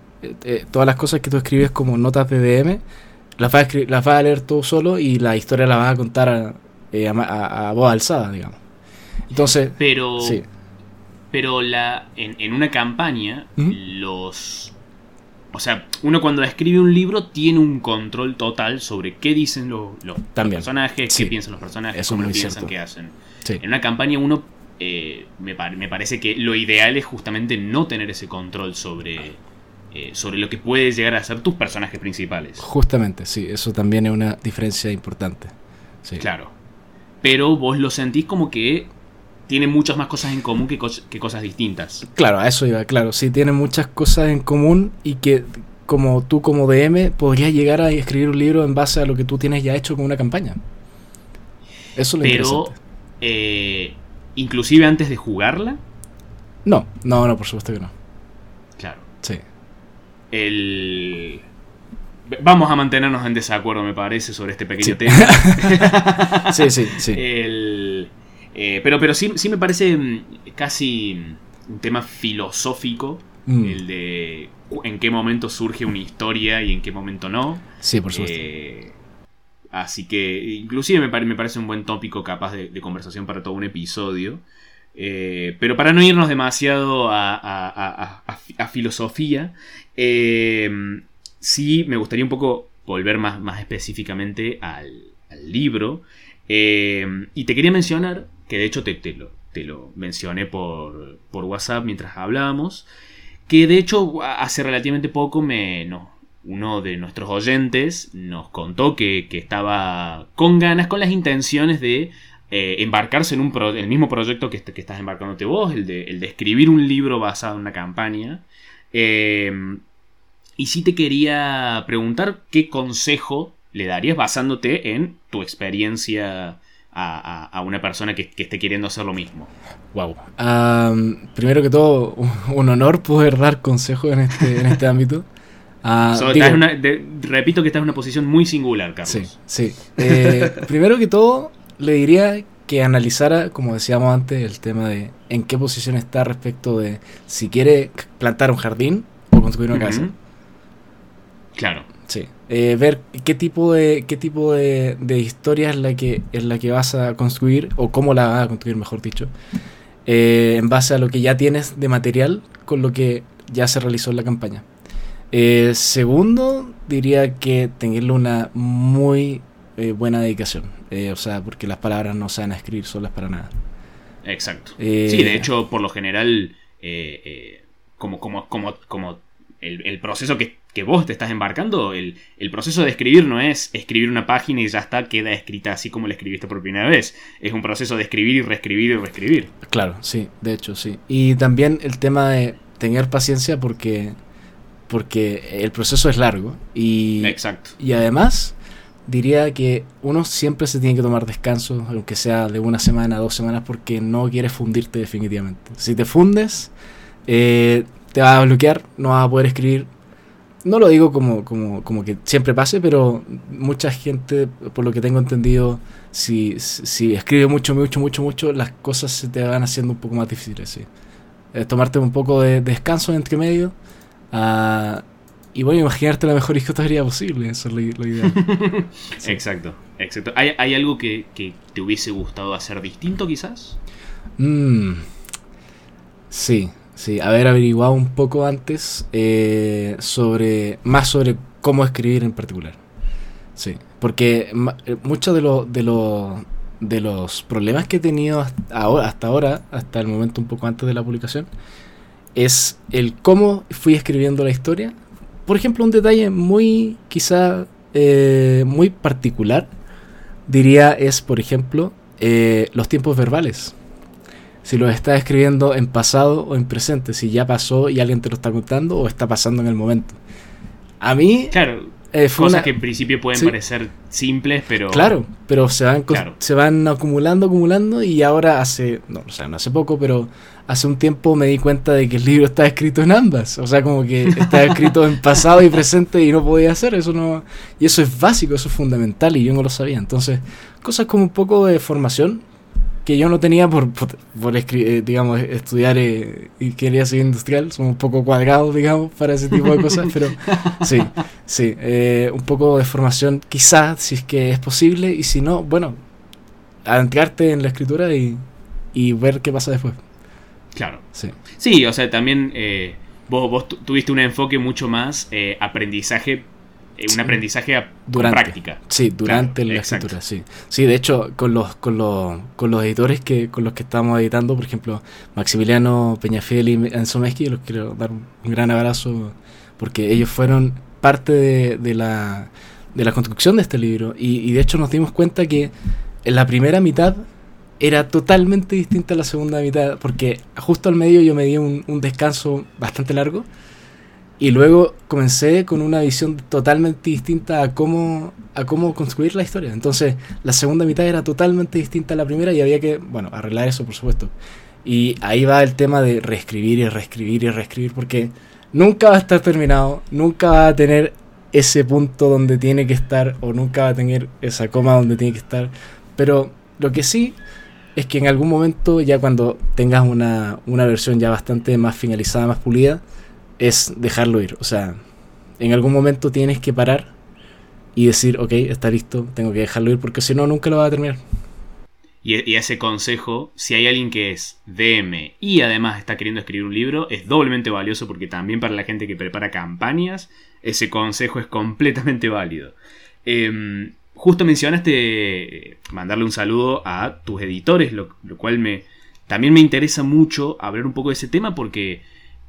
eh, todas las cosas que tú escribes como notas de DM, las vas a, escri- las vas a leer tú solo y la historia la vas a contar a, eh, a ma- a- a voz alzada, digamos. Entonces, Pero, sí. pero la, en, en una campaña, Ujú. los... O sea, uno cuando escribe un libro tiene un control total sobre qué dicen los, los También. personajes, Sí. qué piensan los personajes, Eso cómo lo piensan, cierto. qué hacen. sí. En una campaña uno eh, me, me parece que lo ideal es justamente no tener ese control sobre, eh, sobre lo que puede llegar a ser tus personajes principales. Justamente, sí, eso también es una diferencia importante. Sí. Claro. Pero vos lo sentís como que tiene muchas más cosas en común que, cos- que cosas distintas. Claro, a eso iba, claro. Sí, tienen muchas cosas en común y que como tú como DM podrías llegar a escribir un libro en base a lo que tú tienes ya hecho con una campaña. Eso es lo Pero, eh, inclusive antes de jugarla, No, no, no, por supuesto que no. El... Vamos a mantenernos en desacuerdo, me parece, sobre este pequeño Sí. tema. Sí, sí, sí. El, eh, pero, pero sí, sí me parece mm, casi mm, un tema filosófico Mm, el de en qué momento surge una historia y en qué momento no. sí, por supuesto. Eh, así que inclusive me, pare- me parece un buen tópico capaz de, de conversación para todo un episodio. Eh, pero para no irnos demasiado a, filosofía, eh, sí me gustaría un poco volver más, más específicamente al, al libro. Eh, y te quería mencionar, que de hecho te, te lo, te lo mencioné por, por WhatsApp mientras hablábamos, que de hecho hace relativamente poco me, no, uno de nuestros oyentes nos contó que, que estaba con ganas, con las intenciones de eh, embarcarse en un pro- el mismo proyecto que, que estás embarcándote vos, el de, el de escribir un libro basado en una campaña. Eh, y sí te quería preguntar qué consejo le darías basándote en tu experiencia a, una persona que, que esté queriendo hacer lo mismo. Wow. Primero que todo, un- honor poder dar consejos en este, en este ámbito. Ah, So, digo- estás en una- de- repito que estás en una posición muy singular, Carlos. Sí, sí. Eh, primero que todo, le diría que analizara, como decíamos antes, el tema de en qué posición está respecto de si quiere plantar un jardín o construir una casa. Claro. Sí. Eh, ver qué tipo de qué tipo de, de historia es la que es la que vas a construir o cómo la vas a construir, mejor dicho, eh, en base a lo que ya tienes de material con lo que ya se realizó en la campaña. Eh, segundo, diría que tenerle una muy eh, buena dedicación. Eh, o sea, porque las palabras no se van a escribir solas para nada. Exacto. Eh, Sí, de hecho, por lo general, como, como, como, como el, el proceso que, que vos te estás embarcando, el, el proceso de escribir no es escribir una página y ya está, queda escrita así como la escribiste por primera vez. Es un proceso de escribir y reescribir y reescribir. Claro, sí, de hecho, sí. Y también el tema de tener paciencia porque, porque el proceso es largo. Y, Exacto. y además, diría que uno siempre se tiene que tomar descansos, aunque sea de una semana, dos semanas, porque no quieres fundirte definitivamente. Si te fundes, eh, te vas a bloquear, no vas a poder escribir. No lo digo como, como, como que siempre pase, pero mucha gente, por lo que tengo entendido, si, si escribe mucho, mucho, mucho, mucho, las cosas se te van haciendo un poco más difíciles, sí. Tomarte un poco de descanso entre medio. ah, y bueno, imaginarte la mejor historia posible, eso es lo, lo ideal. Sí. Exacto. Exacto. ¿Hay, hay algo que, que te hubiese gustado hacer distinto, quizás? Mm, sí, sí, haber averiguado un poco antes eh, sobre, más sobre cómo escribir en particular. Sí, porque eh, muchos de, los de, los de los problemas que he tenido hasta ahora, hasta ahora, hasta el momento un poco antes de la publicación, es el cómo fui escribiendo la historia. Por ejemplo, un detalle muy, quizá, eh, muy particular, diría, es, por ejemplo, eh, los tiempos verbales. Si los estás escribiendo en pasado o en presente, si ya pasó y alguien te lo está contando o está pasando en el momento. A mí Claro. Eh, Cosas una- que en principio pueden sí. parecer simples, pero... Claro, pero se van, Claro. se van acumulando, acumulando y ahora hace, no, o sea, no hace poco, pero hace un tiempo me di cuenta de que el libro está escrito en ambas. O sea, como que está escrito en pasado y presente y no podía hacer eso. no Y eso es básico, eso es fundamental y yo no lo sabía. Entonces, cosas como un poco de formación que yo no tenía por, por, eh, digamos, estudiar eh, ingeniería civil industrial. Somos un poco cuadrados, digamos, para ese tipo de cosas, pero sí, sí, eh, un poco de formación quizás, si es que es posible, y si no, bueno, adentrarte en la escritura y, y ver qué pasa después. Claro. Sí, sí o sea, también eh, vos, vos tuviste un enfoque mucho más aprendizaje un aprendizaje durante, práctica. Sí, durante la escritura, sí. Sí, de hecho, con los, con los, con los editores que, con los que estamos editando, por ejemplo, Maximiliano Peñafiel y Enzo Mesqui, los quiero dar un gran abrazo porque ellos fueron parte de, la, de la construcción de este libro y, y de hecho nos dimos cuenta que en la primera mitad era totalmente distinta a la segunda mitad, porque justo al medio yo me di un, un descanso bastante largo y luego comencé con una visión totalmente distinta a cómo, a cómo construir la historia. Entonces, la segunda mitad era totalmente distinta a la primera y había que, bueno, arreglar eso, por supuesto. Y ahí va el tema de reescribir y reescribir y reescribir, porque nunca va a estar terminado, nunca va a tener ese punto donde tiene que estar, o nunca va a tener esa coma donde tiene que estar. Pero lo que sí es que en algún momento, ya cuando tengas una, una versión ya bastante más finalizada, más pulida, es dejarlo ir. O sea, en algún momento tienes que parar y decir, ok, está listo, tengo que dejarlo ir porque si no, nunca lo va a terminar. Y, ese consejo, si hay alguien que es DM y además está queriendo escribir un libro, es doblemente valioso porque también para la gente que prepara campañas, ese consejo es completamente válido. Em, justo mencionaste mandarle un saludo a tus editores, lo, lo cual me, también me interesa mucho hablar un poco de ese tema porque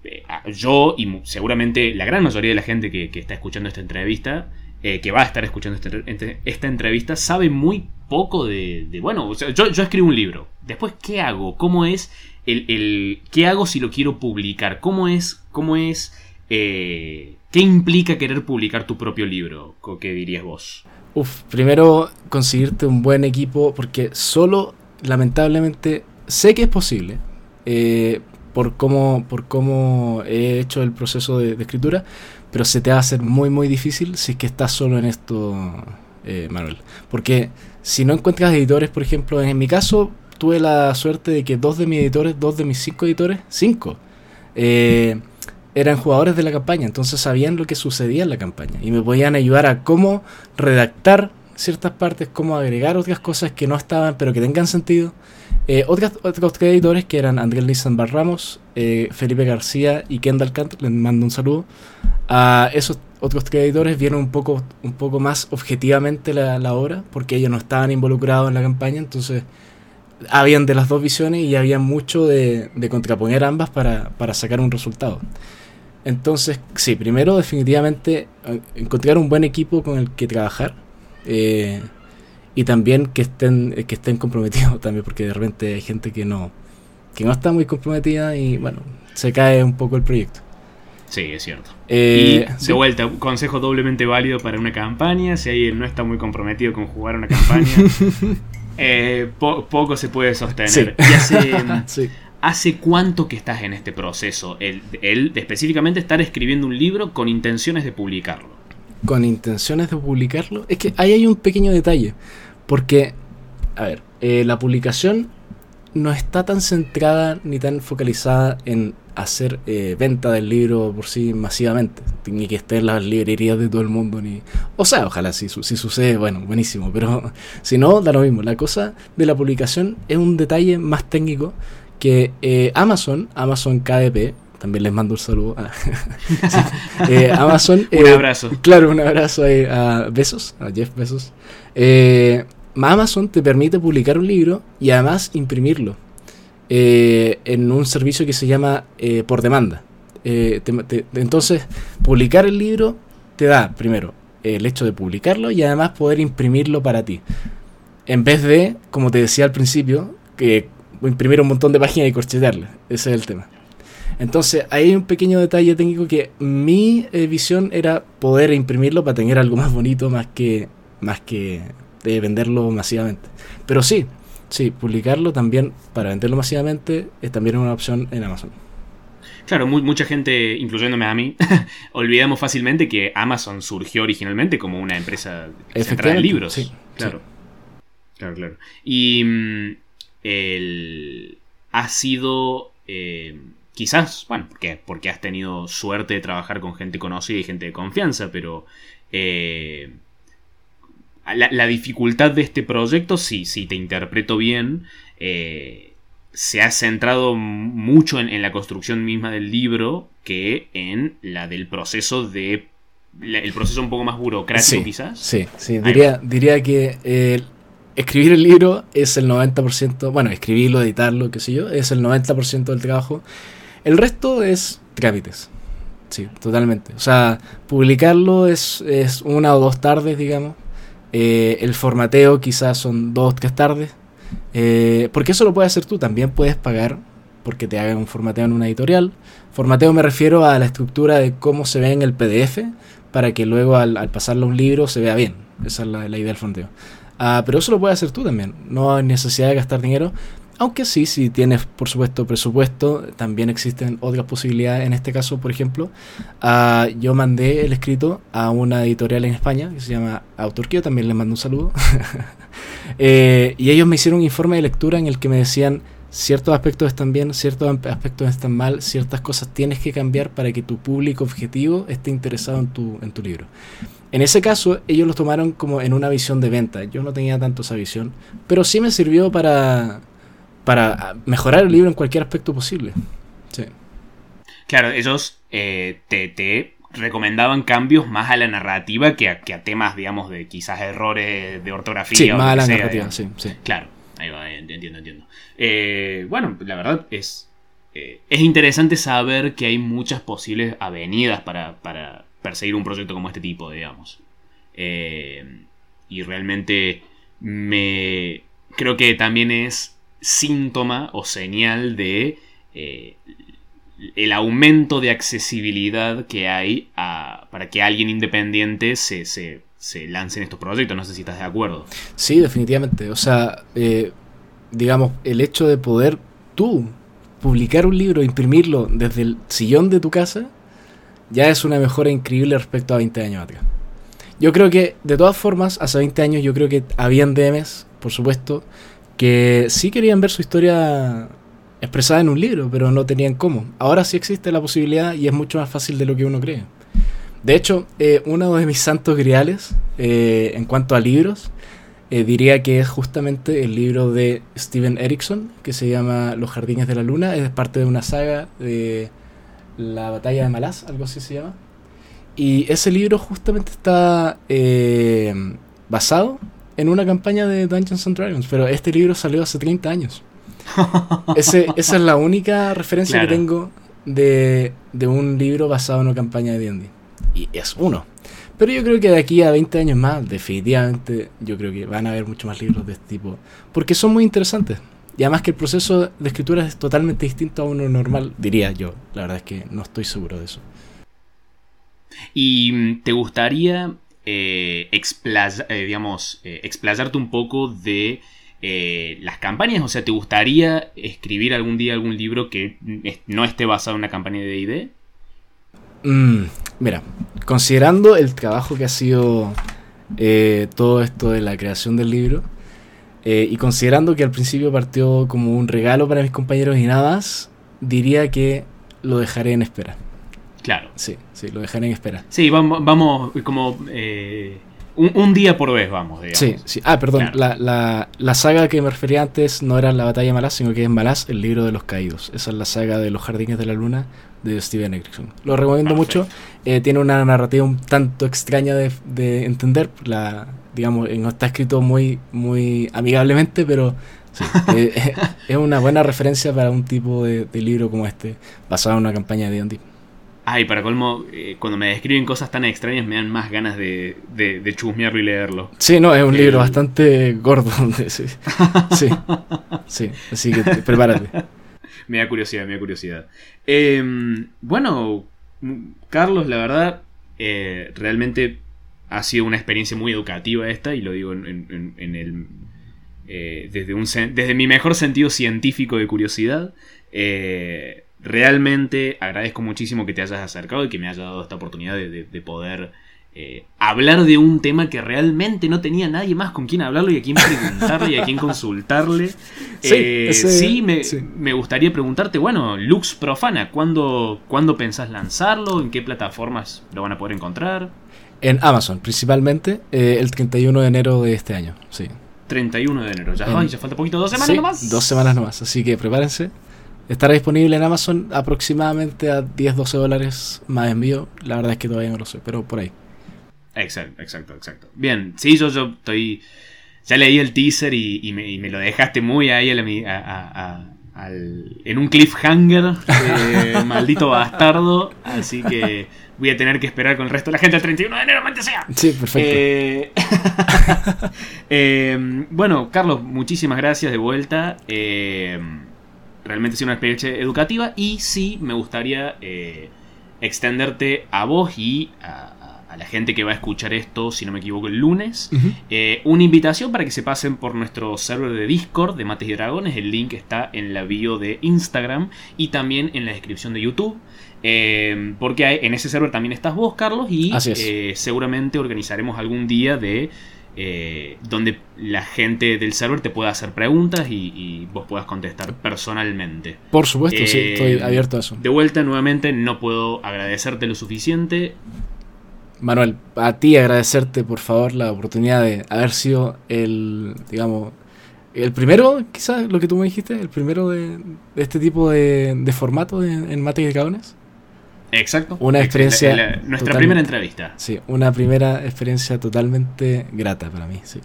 eh, yo y seguramente la gran mayoría de la gente que, está escuchando esta entrevista, eh, que va a estar escuchando este, esta entrevista, sabe muy poco de, bueno, yo, yo, escribo un libro. Después, ¿qué hago? ¿Cómo es el, qué hago si lo quiero publicar? ¿Cómo es, cómo es, eh, qué implica querer publicar tu propio libro? ¿Qué dirías vos? Uf, primero conseguirte un buen equipo, porque solo, lamentablemente, sé que es posible, eh, por cómo, por cómo he hecho el proceso de, escritura, pero se te va a hacer muy, muy difícil si es que estás solo en esto, eh, Manuel. Porque si no encuentras editores, por ejemplo, en, mi caso tuve la suerte de que dos de mis editores, dos de mis cinco editores, cinco, eh, eran jugadores de la campaña, entonces sabían lo que sucedía en la campaña y me podían ayudar a cómo redactar ciertas partes, cómo agregar otras cosas que no estaban, pero que tengan sentido. Eh, otros, editores que eran Andrés Nissan Barramos, eh, Felipe García y Kendall Kant, les mando un saludo. A esos otros tres editores vieron un poco, un poco más objetivamente la, obra, porque ellos no estaban involucrados en la campaña, entonces habían de las dos visiones y había mucho de, contraponer ambas para, para, sacar un resultado. Entonces, sí, primero definitivamente eh, encontrar un buen equipo con el que trabajar. Eh, y también que estén, que estén comprometidos también, porque de repente hay gente que no, que no está muy comprometida y bueno, se cae un poco el proyecto. Sí, es cierto. Eh, y de vuelta, consejo doblemente válido para una campaña. Si alguien no está muy comprometido con jugar una campaña, eh, poco se puede sostener. hace, cuánto que estás en este proceso? El, el, específicamente estar escribiendo un libro con intenciones de publicarlo. Con intenciones de publicarlo. Es que ahí hay un pequeño detalle. Porque, a ver, eh, la publicación no está tan centrada ni tan focalizada en hacer eh, venta del libro por sí masivamente, ni que esté en las librerías de todo el mundo, ni... O sea, ojalá si, si sucede, bueno, buenísimo, pero si no, da lo mismo. La cosa de la publicación es un detalle más técnico que eh, Amazon, Amazon KDP, también les mando un saludo. A, Amazon. un abrazo. Claro, un abrazo a Besos, a Jeff Besos. Eh, Amazon te permite publicar un libro y además imprimirlo eh, en un servicio que se llama eh, por demanda. Eh, entonces, publicar el libro te da, primero, el hecho de publicarlo y además poder imprimirlo para ti. En vez de, como te decía al principio, que imprimir un montón de páginas y corchetearlas. Ese es el tema. Entonces, hay un pequeño detalle técnico que mi visión era poder imprimirlo para tener algo más bonito, más que, más que de venderlo masivamente. Pero sí, sí, publicarlo también para venderlo masivamente es también una opción en Amazon. Claro, mucha gente, incluyéndome a mí, olvidamos fácilmente que Amazon surgió originalmente como una empresa centrada en libros. Sí, claro. Claro, claro. Y mm, ha sido eh, quizás, bueno, porque, porque has tenido suerte de trabajar con gente conocida y gente de confianza, pero eh, la, dificultad de este proyecto, si, si te interpreto bien, eh, se ha centrado mucho en, la construcción misma del libro que en la del proceso de... el proceso un poco más burocrático quizás. Sí, sí, diría, diría que escribir el libro es el 90%, bueno, escribirlo, editarlo, qué sé yo, es el 90% del trabajo. El resto es trámites. Sí, totalmente. O sea, publicarlo es, es una o dos tardes, digamos. Eh, el formateo quizás son dos tres tardes. Eh, porque eso lo puedes hacer tú. También puedes pagar porque te hagan un formateo en una editorial. Formateo me refiero a la estructura de cómo se ve en el PDF para que luego al, pasarlo a un libro se vea bien. Esa es la, la idea del formateo. Ah, pero eso lo puedes hacer tú también. No hay necesidad de gastar dinero. Aunque sí, si tienes, por supuesto, presupuesto, también existen otras posibilidades. En este caso, por ejemplo, ah, yo mandé el escrito a una editorial en España que se llama Autorquio, también les mando un saludo. Eh, y ellos me hicieron un informe de lectura en el que me decían ciertos aspectos están bien, ciertos aspectos están mal, ciertas cosas tienes que cambiar para que tu público objetivo esté interesado en tu, en tu libro. En ese caso, ellos lo tomaron como en una visión de venta. Yo no tenía tanto esa visión, pero sí me sirvió para, para mejorar el libro en cualquier aspecto posible. Sí. Claro, ellos eh, te, recomendaban cambios más a la narrativa que a, que a, temas, digamos, de quizás errores de ortografía. Sí, más a la narrativa, sí, sí. Claro, ahí va, entiendo, entiendo. Eh, bueno, la verdad es, eh, es interesante saber que hay muchas posibles avenidas para, para perseguir un proyecto como este tipo, digamos. Eh, y realmente me creo que también es síntoma o señal de eh, el aumento de accesibilidad que hay para que alguien independiente se, se, lance en estos proyectos. No sé si estás de acuerdo. Sí, definitivamente. O sea, eh, digamos, el hecho de poder tú publicar un libro, imprimirlo desde el sillón de tu casa, ya es una mejora increíble respecto a 20 años atrás. Yo creo que, de todas formas, hace 20 años yo creo que habían DMs, por supuesto, que sí querían ver su historia expresada en un libro, pero no tenían cómo. Ahora sí existe la posibilidad y es mucho más fácil de lo que uno cree. De hecho, eh, uno de mis santos griales eh, en cuanto a libros, eh, diría que es justamente el libro de Steven Erickson, que se llama Los Jardines de la Luna. Es parte de una saga de la batalla de Malaz, algo así se llama. Y ese libro justamente está basado en una campaña de Dungeons and Dragons, pero este libro salió hace 30 años. esa es la única referencia que tengo de, de, un libro basado en una campaña de D&D. Y es uno. Pero yo creo que de aquí a 20 años más, definitivamente, yo creo que van a haber muchos más libros de este tipo. Porque son muy interesantes. Y además que el proceso de escritura es totalmente distinto a uno normal, diría yo. La verdad es que no estoy seguro de eso. ¿Y mm, te gustaría eh, eh, digamos, eh, explayarte un poco de las campañas? O sea, ¿te gustaría escribir algún día algún libro que no esté basado en una campaña de ID? Mm, mira, considerando el trabajo que ha sido todo esto de la creación del libro, eh, y considerando que al principio partió como un regalo para mis compañeros y nada más, diría que lo dejaré en espera. Claro. Sí, sí, lo dejaré en espera. Sí, vamos, vamos como eh, un, día por vez, vamos. Digamos. Sí, sí. Ah, perdón, la, la, la, saga que me refería antes no era la batalla de Malaz, sino que es Malaz, el libro de los caídos. Esa es la saga de los jardines de la luna de Steven Erickson. Lo recomiendo mucho. Eh, tiene una narrativa un tanto extraña de, de entender. La, digamos, no está escrito muy, muy amigablemente, pero eh, eh, es una buena referencia para un tipo de, libro como este, basado en una campaña de D&D. Ay, para colmo, eh, cuando me describen cosas tan extrañas me dan más ganas de, de, chusmearlo y leerlo. Sí, no, es un libro bastante gordo. sí, sí, sí, así que prepárate. me da curiosidad, me da curiosidad. Em, bueno, Carlos, la verdad, realmente ha sido una experiencia muy educativa esta, y lo digo en, el, eh, desde, un, desde mi mejor sentido científico de curiosidad. Eh, realmente agradezco muchísimo que te hayas acercado y que me hayas dado esta oportunidad de, poder eh, hablar de un tema que realmente no tenía nadie más con quien hablarlo y a quien preguntarle y a quien consultarle. Sí, Eh, ese- sí, me, sí. me gustaría preguntarte, bueno, Lux Profana, ¿cuándo, ¿cuándo pensás lanzarlo? ¿En qué plataformas lo van a poder encontrar? En Amazon, principalmente, eh, el 31 de enero de este año. Sí. 31 de enero. Ya, En- ay, ya falta poquito, dos semanas Sí, nomás. Dos semanas nomás, así que prepárense. Estará disponible en Amazon aproximadamente a 10-12 dólares más envío. La verdad es que todavía no lo sé, pero por ahí. Exacto, exacto, exacto. Bien, sí, yo, yo estoy. Ya leí el teaser y, y me, y me lo dejaste muy ahí a a- a- al- en un cliffhanger, eh, maldito bastardo. Así que voy a tener que esperar con el resto de la gente el 31 de enero, mente sea. Sí, perfecto. Eh, eh, bueno, Carlos, muchísimas gracias de vuelta. Eh, realmente sido una experiencia educativa y sí me gustaría eh, extenderte a vos y a, a la gente que va a escuchar esto, si no me equivoco, el lunes. Eh, una invitación para que se pasen por nuestro server de Discord de Mates y Dragones. El link está en la bio de Instagram y también en la descripción de YouTube. Eh, porque hay- en ese server también estás vos, Carlos, y seguramente organizaremos algún día de eh, donde la gente del server te pueda hacer preguntas y, y vos puedas contestar personalmente. Por supuesto, sí, Eh, estoy abierto a eso. De vuelta, nuevamente, no puedo agradecerte lo suficiente. Manuel, a ti agradecerte por favor la oportunidad de haber sido el, digamos, el primero, quizás lo que tú me dijiste, el primero de, de este tipo de, de formato en, en Mates y Dragones. Exacto. Una experiencia La- la- nuestra primera entrevista. Sí, una primera experiencia totalmente grata para mí, sí.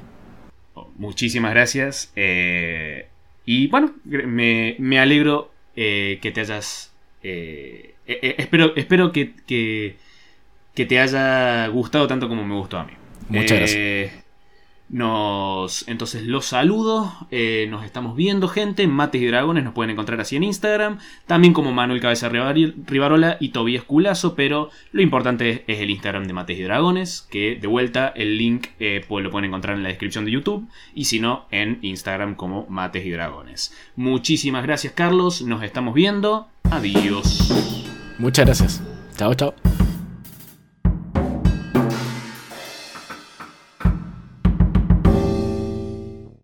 Oh, Muchísimas gracias. eh, y bueno, me, me alegro eh, que te hayas. eh, eh, eh, espero espero que, que, que te haya gustado tanto como me gustó a mí. Muchas Eh, Nos, entonces los saludo, eh, nos estamos viendo gente, Mates y Dragones, nos pueden encontrar así en Instagram, también como Manuel Cabeza Rivarola y Tobías Culazo, pero lo importante es, es el Instagram de Mates y Dragones, que de vuelta el link eh, pues lo pueden encontrar en la descripción de YouTube, y si no, en Instagram como Mates y Dragones. Muchísimas gracias Carlos, nos estamos viendo, adiós. Muchas gracias. Chao, chao.